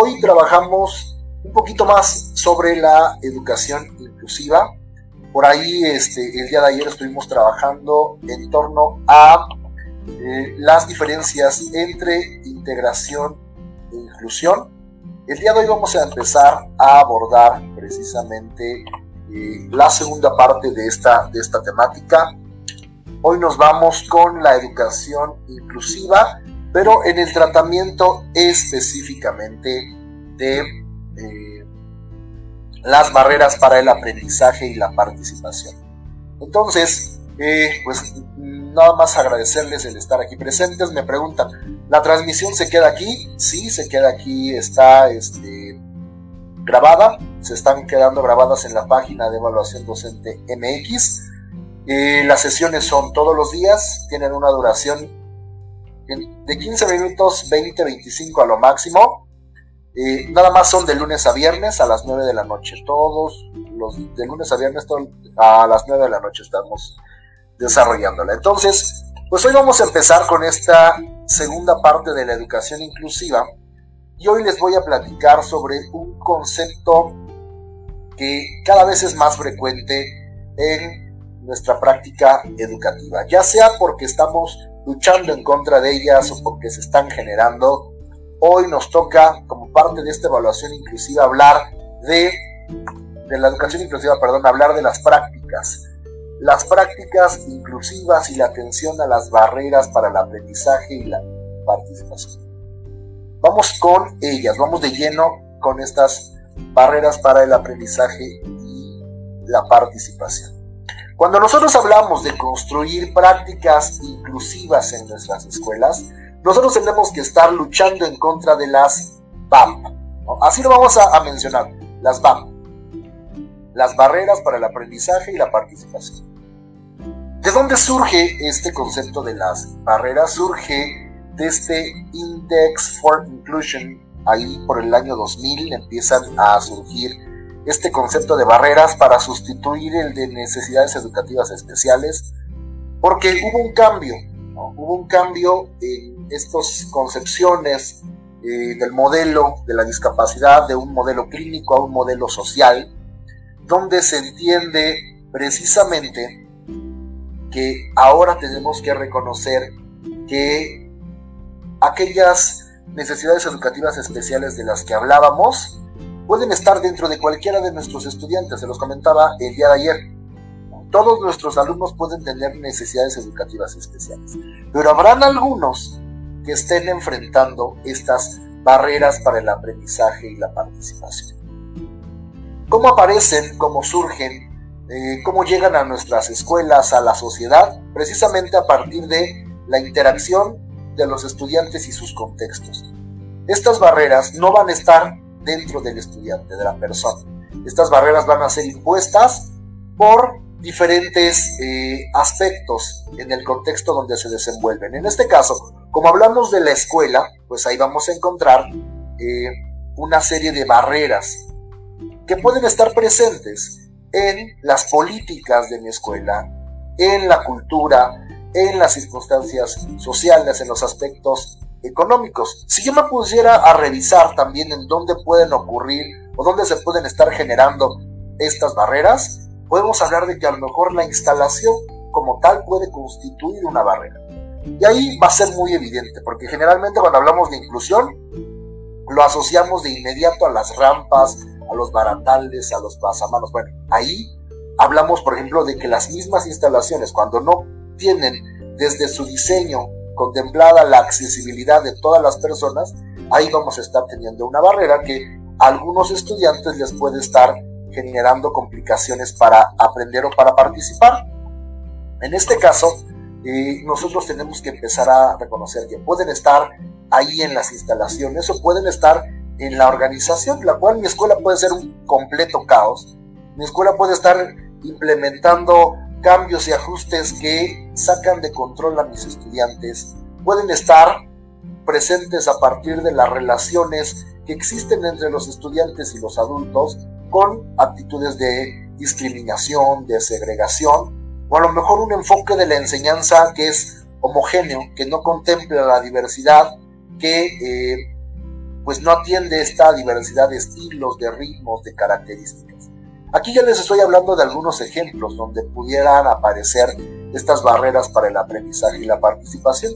hoy trabajamos un poquito más sobre la educación inclusiva. Por ahí este, el día de ayer estuvimos trabajando en torno a eh, las diferencias entre integración e inclusión. El día de hoy vamos a empezar a abordar precisamente eh, la segunda parte de esta, de esta temática. Hoy nos vamos con la educación inclusiva, pero en el tratamiento específicamente de eh, las barreras para el aprendizaje y la participación. Entonces, eh, pues nada más agradecerles el estar aquí presentes. Me preguntan, ¿la transmisión se queda aquí? Sí, se queda aquí, está este, grabada, se están quedando grabadas en la página de evaluación docente MX. Eh, las sesiones son todos los días, tienen una duración de 15 minutos, 20, 25 a lo máximo. Eh, nada más son de lunes a viernes a las 9 de la noche. Todos los de lunes a viernes a las 9 de la noche estamos desarrollándola. Entonces, pues hoy vamos a empezar con esta segunda parte de la educación inclusiva y hoy les voy a platicar sobre un concepto que cada vez es más frecuente en nuestra práctica educativa, ya sea porque estamos luchando en contra de ellas o porque se están generando. Hoy nos toca, como parte de esta evaluación inclusiva, hablar de, de la educación inclusiva, perdón, hablar de las prácticas las prácticas inclusivas y la atención a las barreras para el aprendizaje y la participación. Vamos con ellas, vamos de lleno con estas barreras para el aprendizaje y la participación. Cuando nosotros hablamos de construir prácticas inclusivas en nuestras escuelas, nosotros tenemos que estar luchando en contra de las BAM. Así lo vamos a, a mencionar, las BAM las barreras para el aprendizaje y la participación. ¿De dónde surge este concepto de las barreras? Surge de este Index for Inclusion, ahí por el año 2000 empiezan a surgir este concepto de barreras para sustituir el de necesidades educativas especiales, porque hubo un cambio, hubo un cambio en estas concepciones eh, del modelo de la discapacidad, de un modelo clínico a un modelo social, donde se entiende precisamente que ahora tenemos que reconocer que aquellas necesidades educativas especiales de las que hablábamos pueden estar dentro de cualquiera de nuestros estudiantes, se los comentaba el día de ayer. Todos nuestros alumnos pueden tener necesidades educativas especiales, pero habrán algunos que estén enfrentando estas barreras para el aprendizaje y la participación cómo aparecen, cómo surgen, eh, cómo llegan a nuestras escuelas, a la sociedad, precisamente a partir de la interacción de los estudiantes y sus contextos. Estas barreras no van a estar dentro del estudiante, de la persona. Estas barreras van a ser impuestas por diferentes eh, aspectos en el contexto donde se desenvuelven. En este caso, como hablamos de la escuela, pues ahí vamos a encontrar eh, una serie de barreras que pueden estar presentes en las políticas de mi escuela, en la cultura, en las circunstancias sociales, en los aspectos económicos. Si yo me pusiera a revisar también en dónde pueden ocurrir o dónde se pueden estar generando estas barreras, podemos hablar de que a lo mejor la instalación como tal puede constituir una barrera. Y ahí va a ser muy evidente, porque generalmente cuando hablamos de inclusión, lo asociamos de inmediato a las rampas, a los barandales, a los pasamanos. Bueno, ahí hablamos, por ejemplo, de que las mismas instalaciones, cuando no tienen desde su diseño contemplada la accesibilidad de todas las personas, ahí vamos a estar teniendo una barrera que a algunos estudiantes les puede estar generando complicaciones para aprender o para participar. En este caso, eh, nosotros tenemos que empezar a reconocer que pueden estar ahí en las instalaciones o pueden estar en la organización, la cual mi escuela puede ser un completo caos. Mi escuela puede estar implementando cambios y ajustes que sacan de control a mis estudiantes. Pueden estar presentes a partir de las relaciones que existen entre los estudiantes y los adultos con actitudes de discriminación, de segregación, o a lo mejor un enfoque de la enseñanza que es homogéneo, que no contempla la diversidad, que eh, pues no atiende esta diversidad de estilos, de ritmos, de características. Aquí ya les estoy hablando de algunos ejemplos donde pudieran aparecer estas barreras para el aprendizaje y la participación.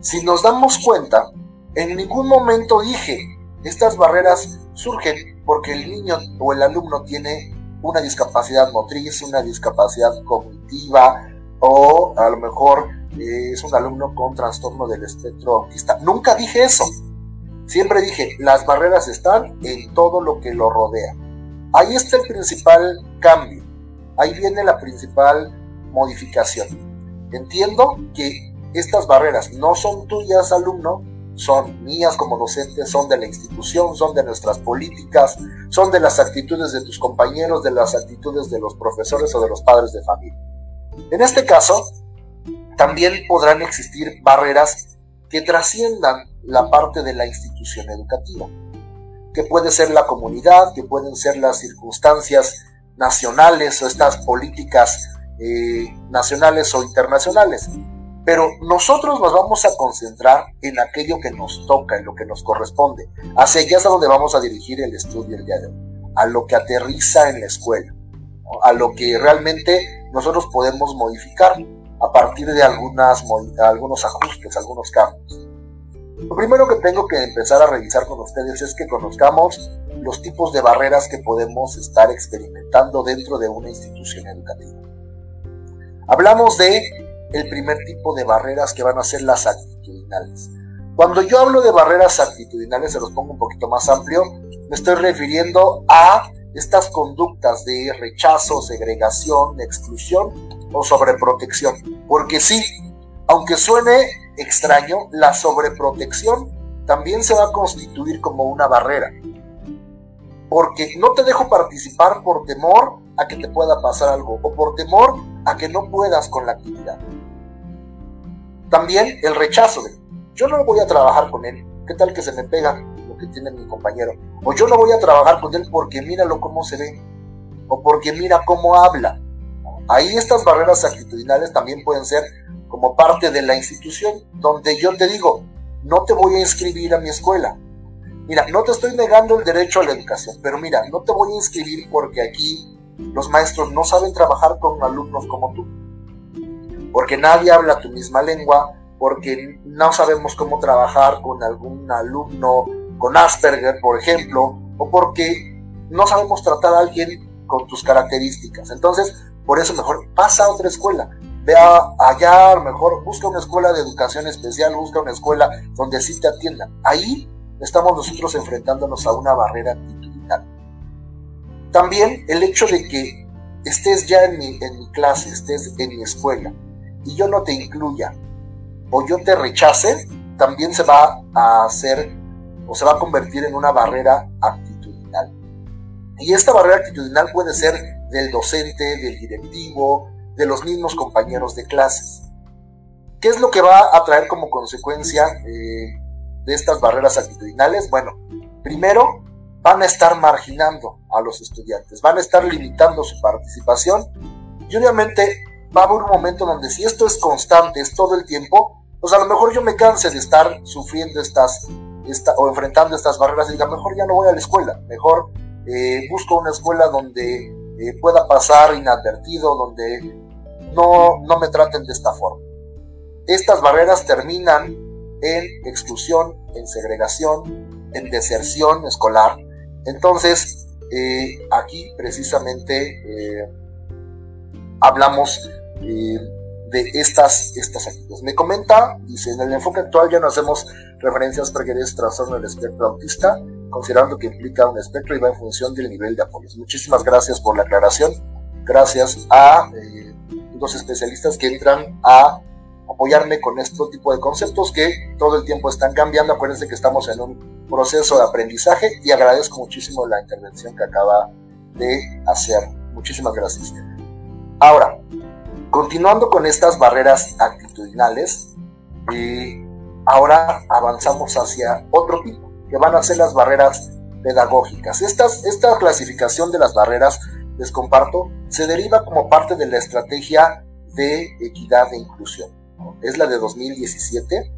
Si nos damos cuenta, en ningún momento dije, estas barreras surgen porque el niño o el alumno tiene una discapacidad motriz, una discapacidad cognitiva o a lo mejor eh, es un alumno con trastorno del espectro autista. Nunca dije eso. Siempre dije, las barreras están en todo lo que lo rodea. Ahí está el principal cambio. Ahí viene la principal modificación. Entiendo que estas barreras no son tuyas, alumno, son mías como docentes, son de la institución, son de nuestras políticas, son de las actitudes de tus compañeros, de las actitudes de los profesores o de los padres de familia. En este caso, también podrán existir barreras que trasciendan la parte de la institución educativa, que puede ser la comunidad, que pueden ser las circunstancias nacionales o estas políticas eh, nacionales o internacionales. Pero nosotros nos vamos a concentrar en aquello que nos toca, en lo que nos corresponde. Hacia allá es a donde vamos a dirigir el estudio el día de hoy, a lo que aterriza en la escuela, a lo que realmente nosotros podemos modificar a partir de algunas, algunos ajustes, algunos cambios. Lo primero que tengo que empezar a revisar con ustedes es que conozcamos los tipos de barreras que podemos estar experimentando dentro de una institución educativa. Hablamos de el primer tipo de barreras que van a ser las actitudinales. Cuando yo hablo de barreras actitudinales, se los pongo un poquito más amplio, me estoy refiriendo a estas conductas de rechazo, segregación, exclusión o sobreprotección. Porque sí, aunque suene extraño, la sobreprotección también se va a constituir como una barrera. Porque no te dejo participar por temor a que te pueda pasar algo o por temor a que no puedas con la actividad. También el rechazo de, yo no voy a trabajar con él, ¿qué tal que se me pega lo que tiene mi compañero? O yo no voy a trabajar con él porque míralo cómo se ve, o porque mira cómo habla. Ahí estas barreras actitudinales también pueden ser como parte de la institución, donde yo te digo, no te voy a inscribir a mi escuela. Mira, no te estoy negando el derecho a la educación, pero mira, no te voy a inscribir porque aquí los maestros no saben trabajar con alumnos como tú porque nadie habla tu misma lengua, porque no sabemos cómo trabajar con algún alumno con Asperger, por ejemplo, o porque no sabemos tratar a alguien con tus características. Entonces, por eso mejor pasa a otra escuela. Ve allá, a lo mejor busca una escuela de educación especial, busca una escuela donde sí te atiendan. Ahí estamos nosotros enfrentándonos a una barrera actitudinal. También el hecho de que estés ya en mi, en mi clase, estés en mi escuela, y yo no te incluya o yo te rechace, también se va a hacer o se va a convertir en una barrera actitudinal. Y esta barrera actitudinal puede ser del docente, del directivo, de los mismos compañeros de clases. ¿Qué es lo que va a traer como consecuencia eh, de estas barreras actitudinales? Bueno, primero van a estar marginando a los estudiantes, van a estar limitando su participación y obviamente va a haber un momento donde si esto es constante, es todo el tiempo, pues a lo mejor yo me canse de estar sufriendo estas o enfrentando estas barreras y diga, mejor ya no voy a la escuela, mejor eh, busco una escuela donde eh, pueda pasar inadvertido, donde no, no me traten de esta forma. Estas barreras terminan en exclusión, en segregación, en deserción escolar. Entonces, eh, aquí precisamente hablamos eh, de estas, estas. Me comenta, dice, en el enfoque actual ya no hacemos referencias previas trastorno del espectro autista, considerando que implica un espectro y va en función del nivel de apoyo. Muchísimas gracias por la aclaración. Gracias a eh, los especialistas que entran a apoyarme con este tipo de conceptos que todo el tiempo están cambiando. Acuérdense que estamos en un proceso de aprendizaje y agradezco muchísimo la intervención que acaba de hacer. Muchísimas gracias. Ahora, continuando con estas barreras actitudinales, eh, ahora avanzamos hacia otro tipo, que van a ser las barreras pedagógicas. esta clasificación de las barreras, les comparto, se deriva como parte de la estrategia de equidad e inclusión. Es la de 2017.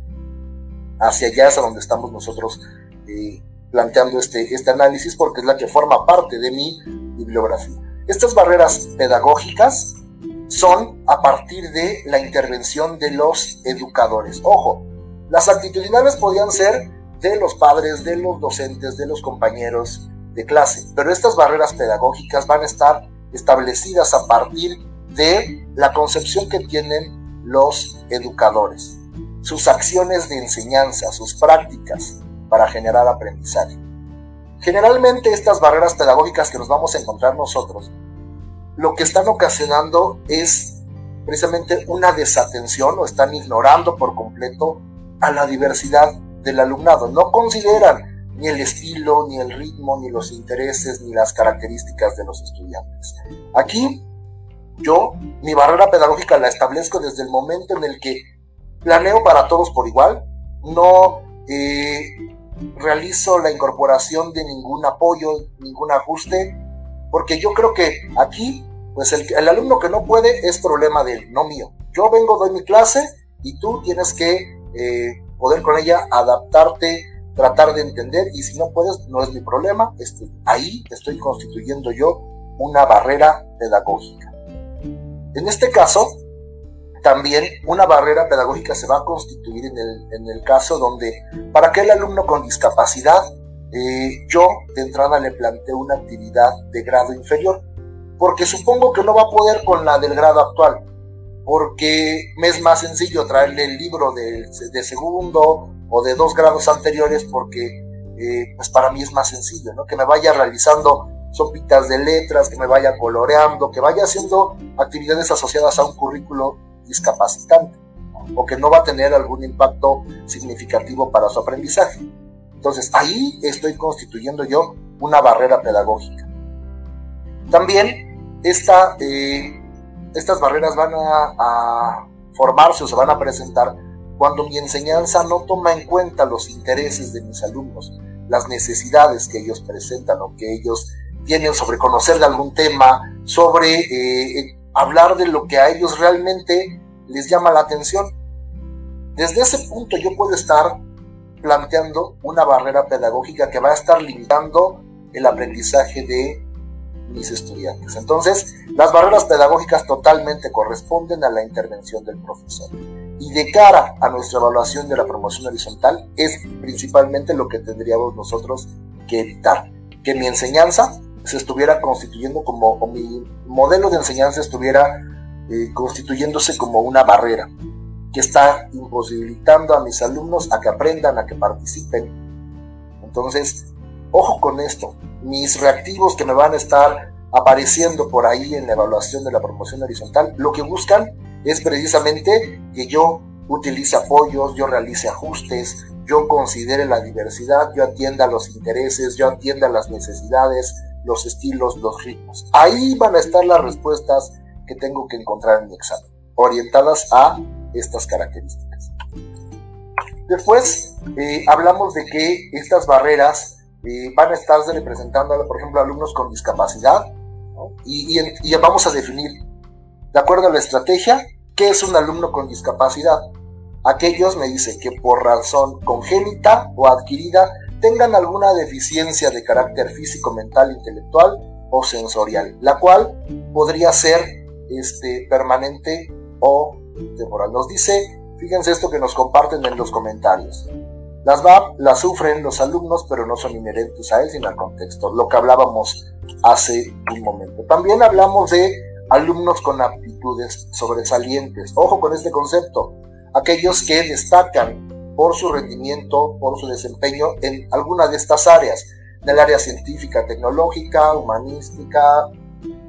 Hacia allá es a donde estamos nosotros eh, planteando este, este análisis porque es la que forma parte de mi bibliografía. Estas barreras pedagógicas son a partir de la intervención de los educadores. Ojo, las actitudinales podían ser de los padres, de los docentes, de los compañeros de clase, pero estas barreras pedagógicas van a estar establecidas a partir de la concepción que tienen los educadores, sus acciones de enseñanza, sus prácticas para generar aprendizaje. Generalmente estas barreras pedagógicas que nos vamos a encontrar nosotros, lo que están ocasionando es precisamente una desatención o están ignorando por completo a la diversidad del alumnado. No consideran ni el estilo, ni el ritmo, ni los intereses, ni las características de los estudiantes. Aquí yo mi barrera pedagógica la establezco desde el momento en el que planeo para todos por igual, no eh, realizo la incorporación de ningún apoyo, ningún ajuste, porque yo creo que aquí, pues el, alumno que no puede es problema de él, no mío. Yo vengo, doy mi clase y tú tienes que eh, poder con ella adaptarte, tratar de entender y si no puedes, no es mi problema. Estoy, ahí estoy constituyendo yo una barrera pedagógica. En este caso, también una barrera pedagógica se va a constituir en el, en el caso donde para aquel alumno con discapacidad, eh, yo de entrada le planteo una actividad de grado inferior, porque supongo que no va a poder con la del grado actual, porque me es más sencillo traerle el libro de, de segundo o de dos grados anteriores, porque eh, pues para mí es más sencillo, ¿no? Que me vaya realizando sopitas de letras, que me vaya coloreando, que vaya haciendo actividades asociadas a un currículo discapacitante o que no va a tener algún impacto significativo para su aprendizaje. Entonces ahí estoy constituyendo yo una barrera pedagógica. También esta, eh, estas barreras van a, a formarse o se van a presentar cuando mi enseñanza no toma en cuenta los intereses de mis alumnos, las necesidades que ellos presentan o que ellos tienen sobre conocer de algún tema, sobre eh, hablar de lo que a ellos realmente les llama la atención. Desde ese punto yo puedo estar planteando una barrera pedagógica que va a estar limitando el aprendizaje de mis estudiantes. Entonces, las barreras pedagógicas totalmente corresponden a la intervención del profesor. Y de cara a nuestra evaluación de la promoción horizontal, es principalmente lo que tendríamos nosotros que evitar. Que mi enseñanza se estuviera constituyendo como, o mi modelo de enseñanza estuviera eh, constituyéndose como una barrera que está imposibilitando a mis alumnos a que aprendan, a que participen. Entonces, ojo con esto, mis reactivos que me van a estar apareciendo por ahí en la evaluación de la promoción horizontal, lo que buscan es precisamente que yo utilice apoyos, yo realice ajustes, yo considere la diversidad, yo atienda los intereses, yo atienda las necesidades, los estilos, los ritmos. Ahí van a estar las respuestas que tengo que encontrar en mi examen, orientadas a estas características. Después eh, hablamos de que estas barreras eh, van a estarse representando, por ejemplo, alumnos con discapacidad, y, y vamos a definir, de acuerdo a la estrategia, qué es un alumno con discapacidad. Aquellos, me dice, que por razón congénita o adquirida tengan alguna deficiencia de carácter físico, mental, intelectual o sensorial, la cual podría ser este, permanente o temporal. Nos dice, fíjense esto que nos comparten en los comentarios. Las VAP las sufren los alumnos, pero no son inherentes a él, sino al contexto, lo que hablábamos hace un momento. También hablamos de alumnos con aptitudes sobresalientes. Ojo con este concepto. Aquellos que destacan por su rendimiento, por su desempeño en alguna de estas áreas, en el área científica, tecnológica, humanística,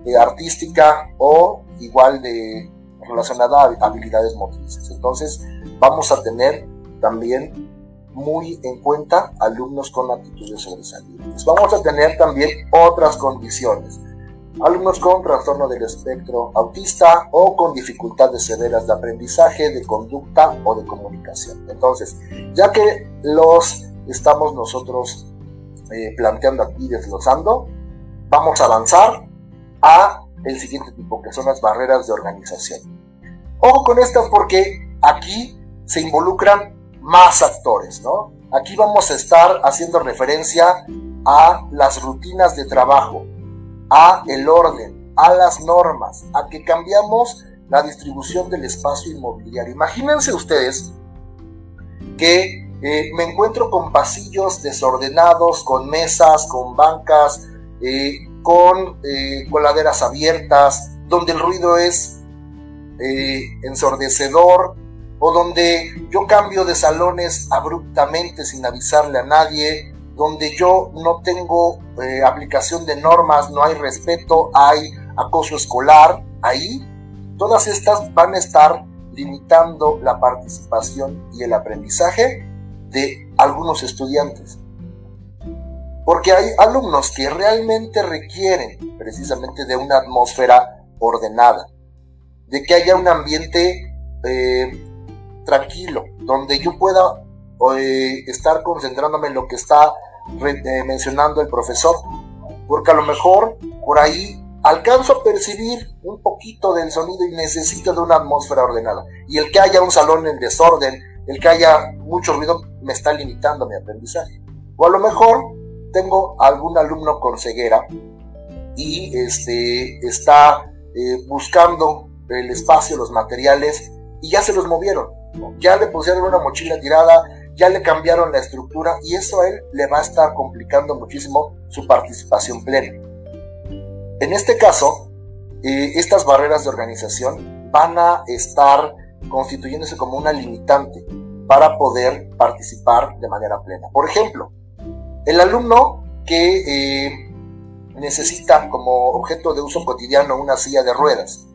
eh, artística o igual de relacionada a habilidades motrices. Entonces vamos a tener también muy en cuenta alumnos con aptitudes sobresalientes. Vamos a tener también otras condiciones alumnos con trastorno del espectro autista o con dificultades severas de aprendizaje, de conducta o de comunicación. Entonces, ya que los estamos nosotros eh, planteando aquí, desglosando, vamos a avanzar a el siguiente tipo, que son las barreras de organización. Ojo con estas porque aquí se involucran más actores, ¿no? aquí vamos a estar haciendo referencia a las rutinas de trabajo, a el orden, a las normas, a que cambiamos la distribución del espacio inmobiliario. Imagínense ustedes que eh, me encuentro con pasillos desordenados, con mesas, con bancas, eh, con eh, coladeras abiertas, donde el ruido es ensordecedor, o donde yo cambio de salones abruptamente sin avisarle a nadie, donde yo no tengo aplicación de normas, no hay respeto, hay acoso escolar, ahí todas estas van a estar limitando la participación y el aprendizaje de algunos estudiantes. Porque hay alumnos que realmente requieren precisamente de una atmósfera ordenada, de que haya un ambiente eh, tranquilo, donde yo pueda eh, estar concentrándome en lo que está eh, mencionando el profesor, porque a lo mejor por ahí alcanzo a percibir un poquito del sonido y necesito de una atmósfera ordenada. Y el que haya un salón en desorden, el que haya mucho ruido, me está limitando mi aprendizaje. O a lo mejor tengo algún alumno con ceguera y este, está eh, buscando el espacio, los materiales, y ya se los movieron. Ya le pusieron una mochila tirada, ya le cambiaron la estructura y eso a él le va a estar complicando muchísimo su participación plena. En este caso, eh, estas barreras de organización van a estar constituyéndose como una limitante para poder participar de manera plena. Por ejemplo, el alumno que eh, necesita como objeto de uso cotidiano una silla de ruedas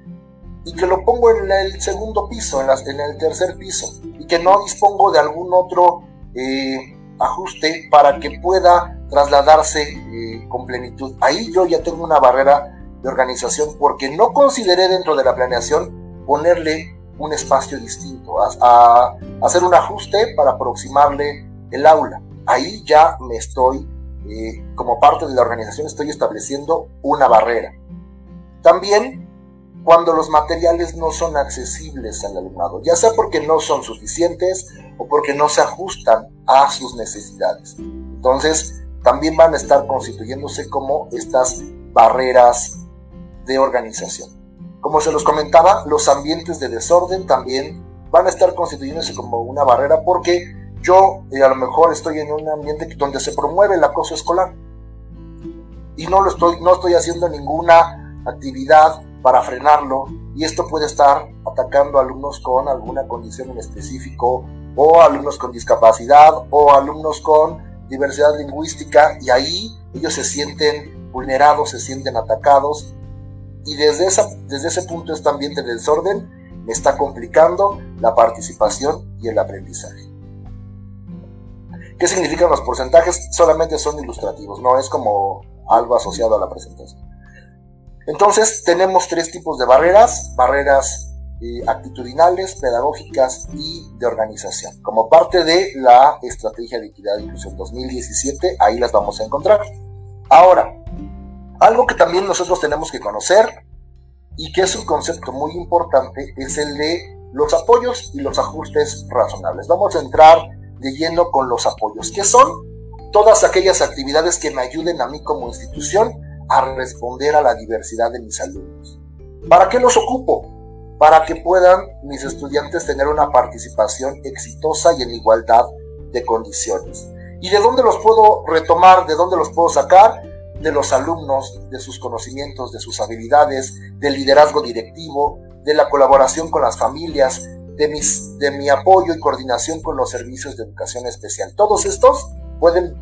y que lo pongo en el segundo piso, en, el tercer piso, y que no dispongo de algún otro eh, ajuste para que pueda trasladarse eh, con plenitud. Ahí yo ya tengo una barrera de organización porque no consideré dentro de la planeación ponerle un espacio distinto, a, hacer un ajuste para aproximarle el aula. Ahí ya me estoy, eh, como parte de la organización, estoy estableciendo una barrera. También cuando los materiales no son accesibles al alumnado, ya sea porque no son suficientes o porque no se ajustan a sus necesidades. Entonces, también van a estar constituyéndose como estas barreras de organización. Como se los comentaba, los ambientes de desorden también van a estar constituyéndose como una barrera porque yo eh, a lo mejor estoy en un ambiente donde se promueve el acoso escolar y no lo estoy no estoy haciendo ninguna actividad para frenarlo y esto puede estar atacando a alumnos con alguna condición en específico o alumnos con discapacidad o alumnos con diversidad lingüística y ahí ellos se sienten vulnerados, se sienten atacados y desde, esa, desde ese punto este ambiente de desorden me está complicando la participación y el aprendizaje. ¿Qué significan los porcentajes? Solamente son ilustrativos, no es como algo asociado a la presentación. Entonces tenemos tres tipos de barreras, barreras eh, actitudinales, pedagógicas y de organización. Como parte de la Estrategia de Equidad e Inclusión 2017, ahí las vamos a encontrar. Ahora, algo que también nosotros tenemos que conocer y que es un concepto muy importante es el de los apoyos y los ajustes razonables. Vamos a entrar de lleno con los apoyos, que son todas aquellas actividades que me ayuden a mí como institución a responder a la diversidad de mis alumnos. ¿Para qué los ocupo? para que puedan mis estudiantes tener una participación exitosa y en igualdad de condiciones. ¿Y de dónde los puedo retomar? ¿De dónde los puedo sacar? De los alumnos, de sus conocimientos, de sus habilidades, del liderazgo directivo, de la colaboración con las familias, de, de mi apoyo y coordinación con los servicios de educación especial. Todos estos pueden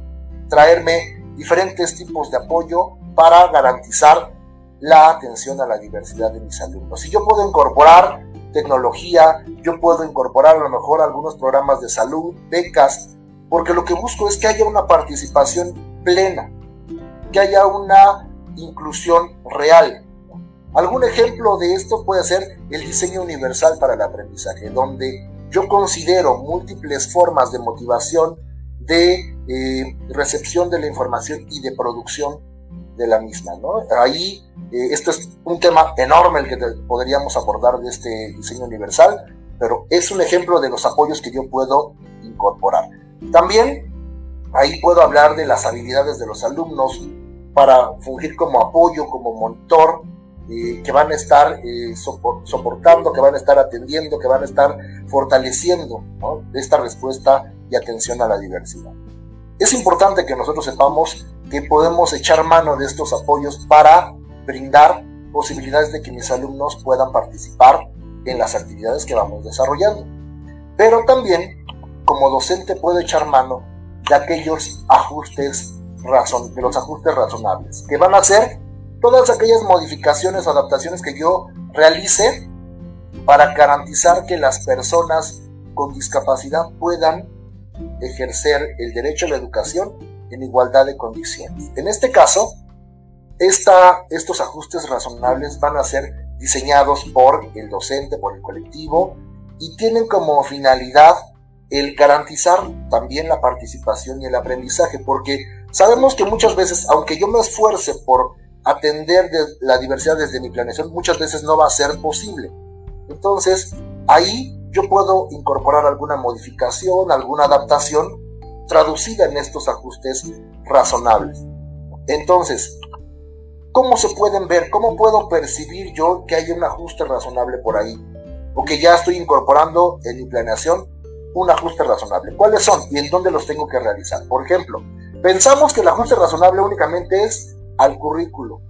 traerme diferentes tipos de apoyo para garantizar la atención a la diversidad de mis alumnos. Si yo puedo incorporar tecnología, yo puedo incorporar a lo mejor algunos programas de salud, becas, porque lo que busco es que haya una participación plena, que haya una inclusión real. Algún ejemplo de esto puede ser el diseño universal para el aprendizaje, donde yo considero múltiples formas de motivación, de eh, recepción de la información y de producción de la misma. ¿no? Ahí eh, esto es un tema enorme el que podríamos abordar de este diseño universal, pero es un ejemplo de los apoyos que yo puedo incorporar. También ahí puedo hablar de las habilidades de los alumnos para fungir como apoyo, como monitor, que van a estar eh, soportando, que van a estar atendiendo, que van a estar fortaleciendo esta respuesta y atención a la diversidad. Es importante que nosotros sepamos que podemos echar mano de estos apoyos para brindar posibilidades de que mis alumnos puedan participar en las actividades que vamos desarrollando. Pero también, como docente, puedo echar mano de aquellos ajustes, razon de los ajustes razonables, que van a ser todas aquellas modificaciones o adaptaciones que yo realice para garantizar que las personas con discapacidad puedan ejercer el derecho a la educación en igualdad de condiciones. En este caso, esta, estos ajustes razonables van a ser diseñados por el docente, por el colectivo, y tienen como finalidad el garantizar también la participación y el aprendizaje, porque sabemos que muchas veces, aunque yo me esfuerce por atender de la diversidad desde mi planeación, muchas veces no va a ser posible. Entonces, ahí yo puedo incorporar alguna modificación, alguna adaptación traducida en estos ajustes razonables. Entonces, ¿cómo se pueden ver? ¿Cómo puedo percibir yo que hay un ajuste razonable por ahí? O que ya estoy incorporando en mi planeación un ajuste razonable. ¿Cuáles son y en dónde los tengo que realizar? Por ejemplo, pensamos que el ajuste razonable únicamente es al currículo.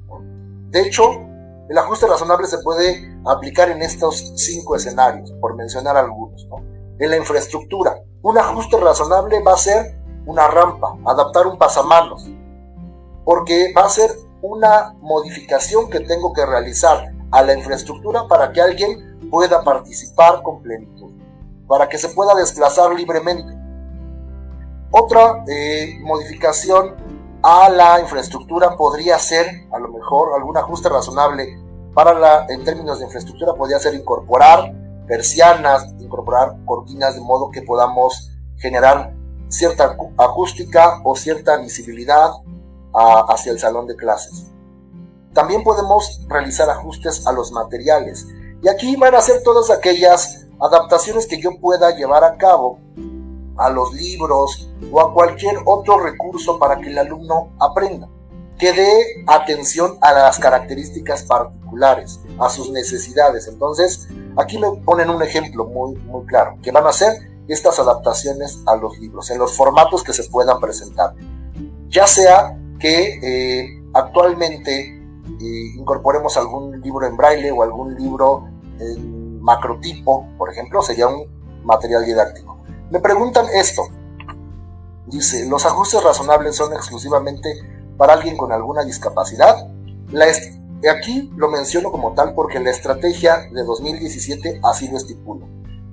De hecho, el ajuste razonable se puede aplicar en estos cinco escenarios, por mencionar algunos. En la infraestructura, un ajuste razonable va a ser una rampa, adaptar un pasamanos, porque va a ser una modificación que tengo que realizar a la infraestructura para que alguien pueda participar con plenitud, para que se pueda desplazar libremente. Otra eh, modificación a la infraestructura podría ser, a lo mejor, algún ajuste razonable para la, en términos de infraestructura, podría ser incorporar persianas, incorporar cortinas de modo que podamos generar cierta acústica o cierta visibilidad hacia el salón de clases. También podemos realizar ajustes a los materiales. Y aquí van a ser todas aquellas adaptaciones que yo pueda llevar a cabo a los libros o a cualquier otro recurso para que el alumno aprenda, que dé atención a las características particulares, a sus necesidades. Entonces, aquí me ponen un ejemplo muy, muy claro, que van a ser estas adaptaciones a los libros, en los formatos que se puedan presentar. Ya sea que eh, actualmente eh, incorporemos algún libro en braille o algún libro en macrotipo, por ejemplo, sería un material didáctico me preguntan esto. Dice, ¿los ajustes razonables son exclusivamente para alguien con alguna discapacidad? La aquí lo menciono como tal porque la estrategia de 2017 así lo estipula,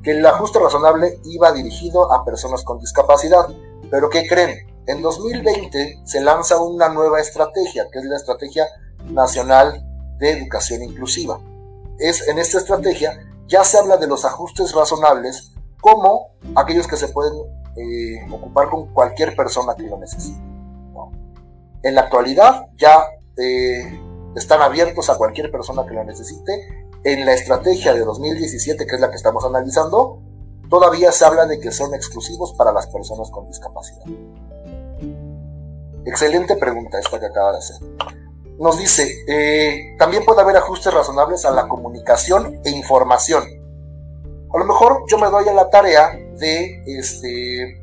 que el ajuste razonable iba dirigido a personas con discapacidad. Pero ¿qué creen? En 2020 se lanza una nueva estrategia, que es la Estrategia Nacional de Educación Inclusiva. Es, en esta estrategia ya se habla de los ajustes razonables como aquellos que se pueden eh, ocupar con cualquier persona que lo necesite. En la actualidad ya eh, están abiertos a cualquier persona que lo necesite. En la estrategia de 2017, que es la que estamos analizando, todavía se habla de que son exclusivos para las personas con discapacidad. Excelente pregunta esta que acaba de hacer. Nos dice, eh, también puede haber ajustes razonables a la comunicación e información a lo mejor yo me doy a la tarea de, este,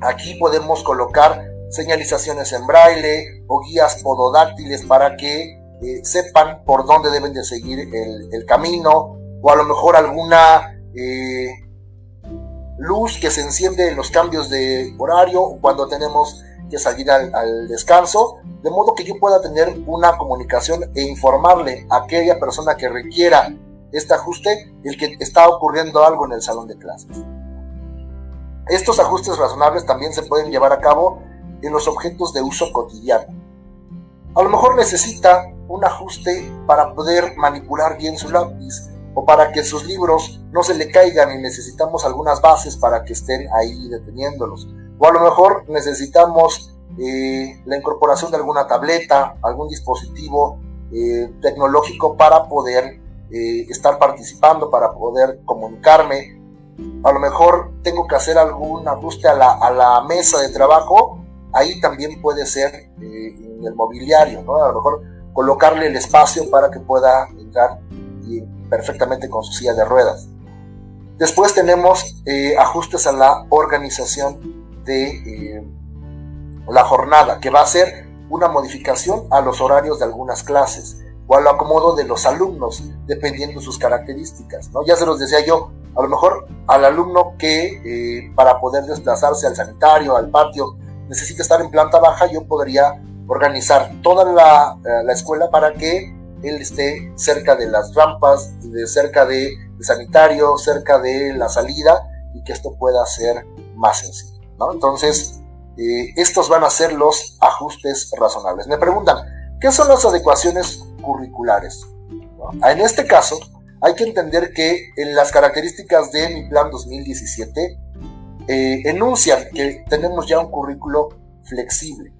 aquí podemos colocar señalizaciones en braille o guías pododáctiles para que eh, sepan por dónde deben de seguir el, camino o a lo mejor alguna eh, luz que se enciende en los cambios de horario cuando tenemos que salir al, al, descanso, de modo que yo pueda tener una comunicación e informarle a aquella persona que requiera este ajuste el que está ocurriendo algo en el salón de clases. Estos ajustes razonables también se pueden llevar a cabo en los objetos de uso cotidiano. A lo mejor necesita un ajuste para poder manipular bien su lápiz o para que sus libros no se le caigan y necesitamos algunas bases para que estén ahí deteniéndolos. O a lo mejor necesitamos eh, la incorporación de alguna tableta, algún dispositivo eh, tecnológico para poder eh, estar participando, para poder comunicarme. a lo mejor tengo que hacer algún ajuste a la, a la mesa de trabajo, ahí también puede ser eh, en el mobiliario, ¿no? A lo mejor colocarle el espacio para que pueda entrar perfectamente con su silla de ruedas. Después tenemos eh, ajustes a la organización de eh, la jornada, que va a ser una modificación a los horarios de algunas clases o al acomodo de los alumnos, dependiendo sus características. ¿no? Ya se los decía yo, a lo mejor al alumno que eh, para poder desplazarse al sanitario, al patio, necesita estar en planta baja, yo podría organizar toda la, eh, la escuela para que él esté cerca de las rampas, de cerca del de sanitario, cerca de la salida y que esto pueda ser más sencillo. ¿no? Entonces, eh, estos van a ser los ajustes razonables. Me preguntan, ¿qué son las adecuaciones curriculares? En este caso, hay que entender que en las características de mi plan 2017 eh, enuncian que tenemos ya un currículo flexible,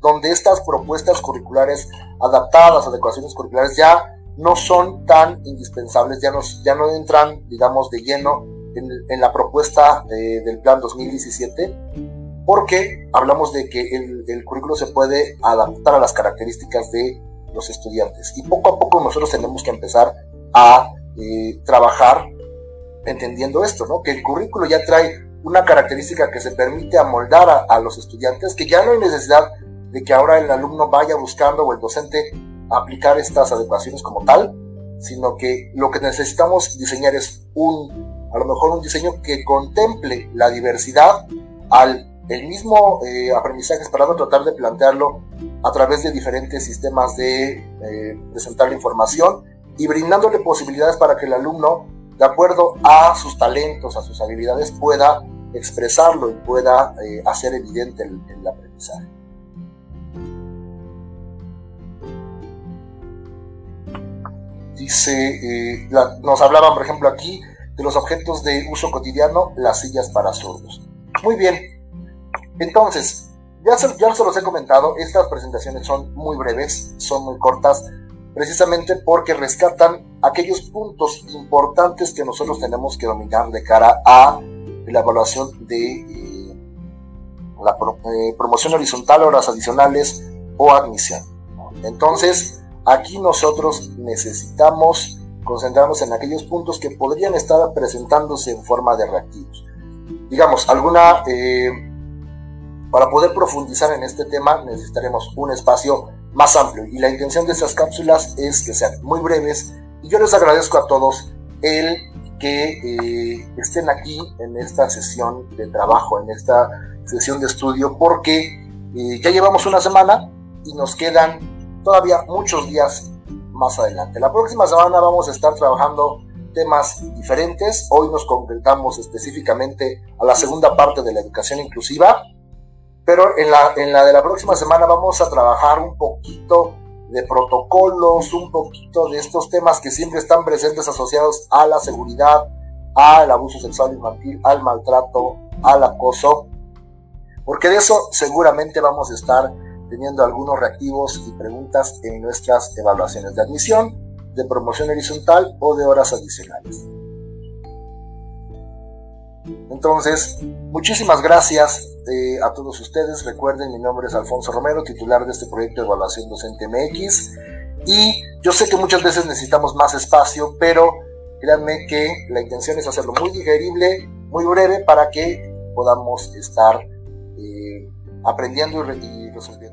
donde estas propuestas curriculares adaptadas, adecuaciones curriculares ya no son tan indispensables, ya no, ya no entran, digamos, de lleno en, la propuesta del plan 2017, porque hablamos de que el, el currículo se puede adaptar a las características de los estudiantes. Y poco a poco nosotros tenemos que empezar a eh, trabajar entendiendo esto, ¿no? Que el currículo ya trae una característica que se permite amoldar a, los estudiantes, que ya no hay necesidad de que ahora el alumno vaya buscando o el docente aplicar estas adecuaciones como tal, sino que lo que necesitamos diseñar es un, a lo mejor un diseño que contemple la diversidad al el mismo eh, aprendizaje esperando tratar de plantearlo a través de diferentes sistemas de eh, presentar la información y brindándole posibilidades para que el alumno, de acuerdo a sus talentos, a sus habilidades, pueda expresarlo y pueda eh, hacer evidente el, aprendizaje. Dice, nos hablaban, por ejemplo, aquí de los objetos de uso cotidiano, las sillas para sordos. Muy bien, entonces, ya se, ya se los he comentado, estas presentaciones son muy breves, son muy cortas, precisamente porque rescatan aquellos puntos importantes que nosotros tenemos que dominar de cara a la evaluación de eh, la eh, promoción horizontal, horas adicionales o admisión. Entonces, aquí nosotros necesitamos concentrarnos en aquellos puntos que podrían estar presentándose en forma de reactivos. Digamos, alguna eh, para poder profundizar en este tema necesitaremos un espacio más amplio y la intención de estas cápsulas es que sean muy breves y yo les agradezco a todos el que eh, estén aquí en esta sesión de trabajo, en esta sesión de estudio, porque eh, ya llevamos una semana y nos quedan todavía muchos días más adelante. La próxima semana vamos a estar trabajando temas diferentes. Hoy nos concretamos específicamente a la segunda parte de la educación inclusiva pero en la, en la de la próxima semana vamos a trabajar un poquito de protocolos, un poquito de estos temas que siempre están presentes asociados a la seguridad, al abuso sexual infantil, al maltrato, al acoso, porque de eso seguramente vamos a estar teniendo algunos reactivos y preguntas en nuestras evaluaciones de admisión, de promoción horizontal o de horas adicionales. Entonces, muchísimas gracias eh, a todos ustedes. Recuerden, mi nombre es Alfonso Romero, titular de este proyecto de evaluación docente MX. Y yo sé que muchas veces necesitamos más espacio, pero créanme que la intención es hacerlo muy digerible, muy breve, para que podamos estar eh, aprendiendo y resolviendo.